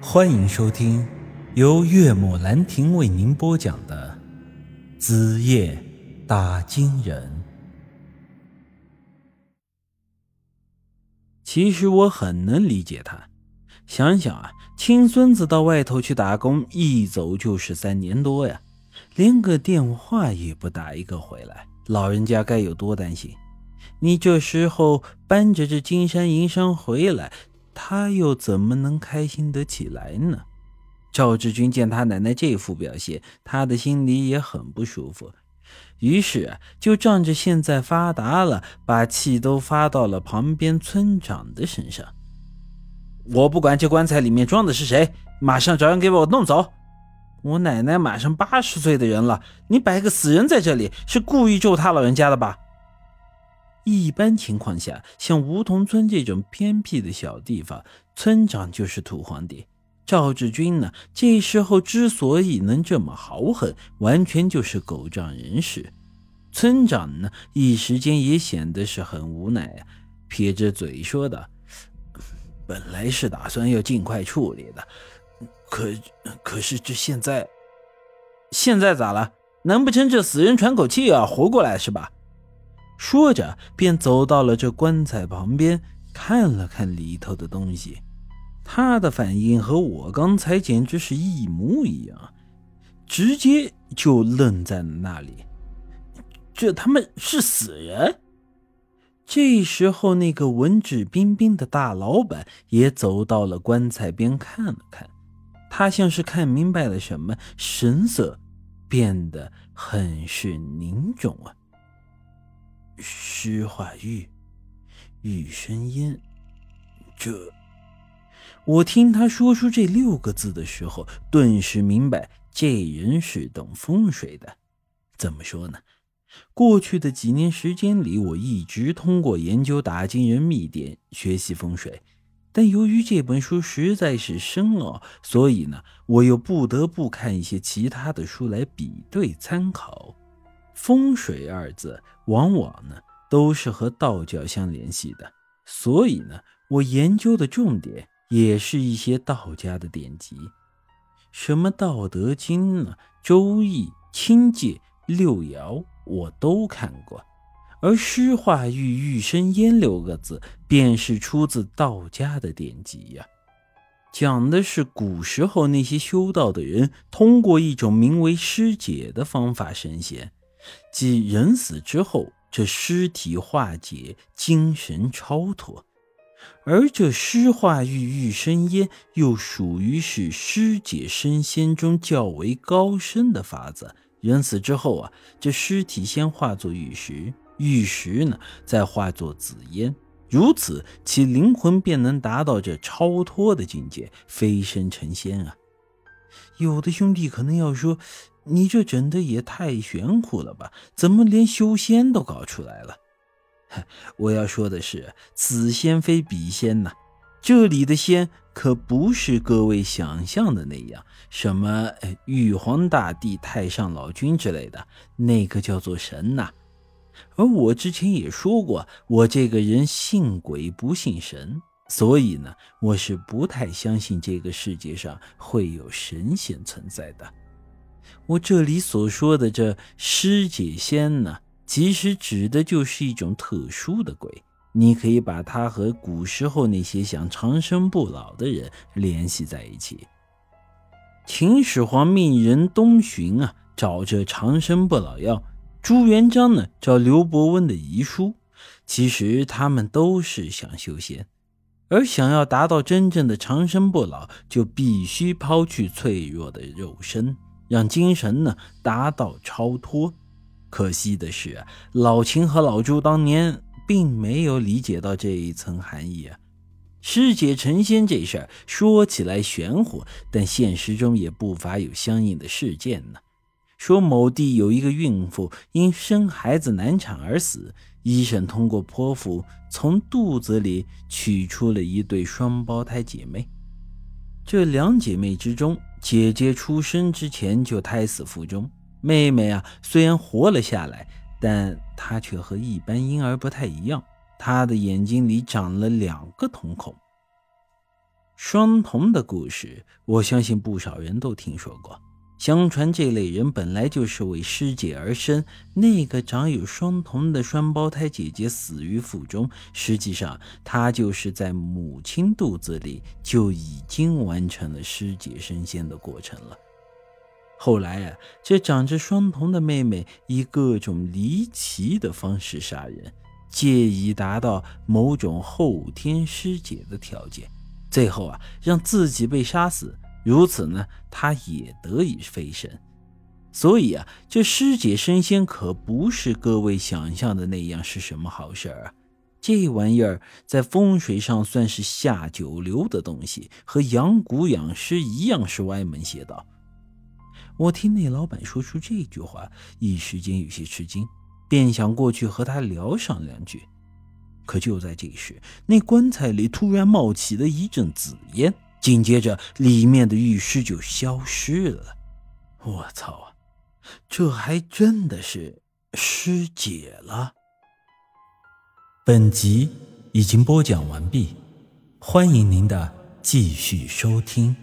欢迎收听由岳母兰亭为您播讲的《子夜打金人》。其实我很能理解他，想想啊，亲孙子到外头去打工，一走就是三年多呀，连个电话也不打一个回来，老人家该有多担心？你这时候搬着这金山银山回来。他又怎么能开心得起来呢？赵志军见他奶奶这副表现，他的心里也很不舒服，于是就仗着现在发达了，把气都发到了旁边村长的身上。我不管这棺材里面装的是谁，马上找人给我弄走！我奶奶马上八十岁的人了，你摆个死人在这里，是故意咒他老人家的吧？一般情况下，像梧桐村这种偏僻的小地方，村长就是土皇帝。赵志军呢，这时候之所以能这么豪横，完全就是狗仗人势。村长呢，一时间也显得是很无奈啊，撇着嘴说道：“本来是打算要尽快处理的，可可是这现在，现在咋了？难不成这死人喘口气要活过来是吧？”说着，便走到了这棺材旁边，看了看里头的东西。他的反应和我刚才简直是一模一样，直接就愣在了那里。这他妈是死人！这时候，那个文质彬彬的大老板也走到了棺材边看了看，他像是看明白了什么，神色变得很是凝重啊。诗画玉，玉生烟。这，我听他说出这六个字的时候，顿时明白这人是懂风水的。怎么说呢？过去的几年时间里，我一直通过研究打金人秘典学习风水，但由于这本书实在是深奥，所以呢，我又不得不看一些其他的书来比对参考。风水二字往往呢都是和道教相联系的，所以呢，我研究的重点也是一些道家的典籍，什么《道德经》呢，《周易》《清界》《六爻》我都看过，而“诗画玉玉生烟”六个字便是出自道家的典籍呀，讲的是古时候那些修道的人通过一种名为尸解的方法升仙。即人死之后，这尸体化解，精神超脱；而这尸化玉玉生烟，又属于是尸解升仙中较为高深的法子。人死之后啊，这尸体先化作玉石，玉石呢再化作紫烟，如此其灵魂便能达到这超脱的境界，飞升成仙啊。有的兄弟可能要说。你这整的也太玄乎了吧？怎么连修仙都搞出来了？我要说的是，此仙非彼仙呐。这里的仙可不是各位想象的那样，什么玉皇大帝、太上老君之类的，那个叫做神呐。而我之前也说过，我这个人信鬼不信神，所以呢，我是不太相信这个世界上会有神仙存在的。我这里所说的这尸解仙呢，其实指的就是一种特殊的鬼。你可以把它和古时候那些想长生不老的人联系在一起。秦始皇命人东巡啊，找这长生不老药；朱元璋呢，找刘伯温的遗书。其实他们都是想修仙，而想要达到真正的长生不老，就必须抛去脆弱的肉身。让精神呢达到超脱，可惜的是，老秦和老朱当年并没有理解到这一层含义啊。师姐成仙这事儿说起来玄乎，但现实中也不乏有相应的事件呢。说某地有一个孕妇因生孩子难产而死，医生通过剖腹从肚子里取出了一对双胞胎姐妹，这两姐妹之中。姐姐出生之前就胎死腹中，妹妹啊虽然活了下来，但她却和一般婴儿不太一样，她的眼睛里长了两个瞳孔。双瞳的故事，我相信不少人都听说过。相传这类人本来就是为师姐而生。那个长有双瞳的双胞胎姐姐死于腹中，实际上她就是在母亲肚子里就已经完成了师姐升仙的过程了。后来啊，这长着双瞳的妹妹以各种离奇的方式杀人，借以达到某种后天师姐的条件，最后啊，让自己被杀死。如此呢，他也得以飞升。所以啊，这师姐升仙可不是各位想象的那样是什么好事儿啊！这玩意儿在风水上算是下九流的东西，和养蛊养尸一样是歪门邪道。我听那老板说出这句话，一时间有些吃惊，便想过去和他聊上两句。可就在这时，那棺材里突然冒起了一阵紫烟。紧接着，里面的玉尸就消失了。我操啊！这还真的是师姐了。本集已经播讲完毕，欢迎您的继续收听。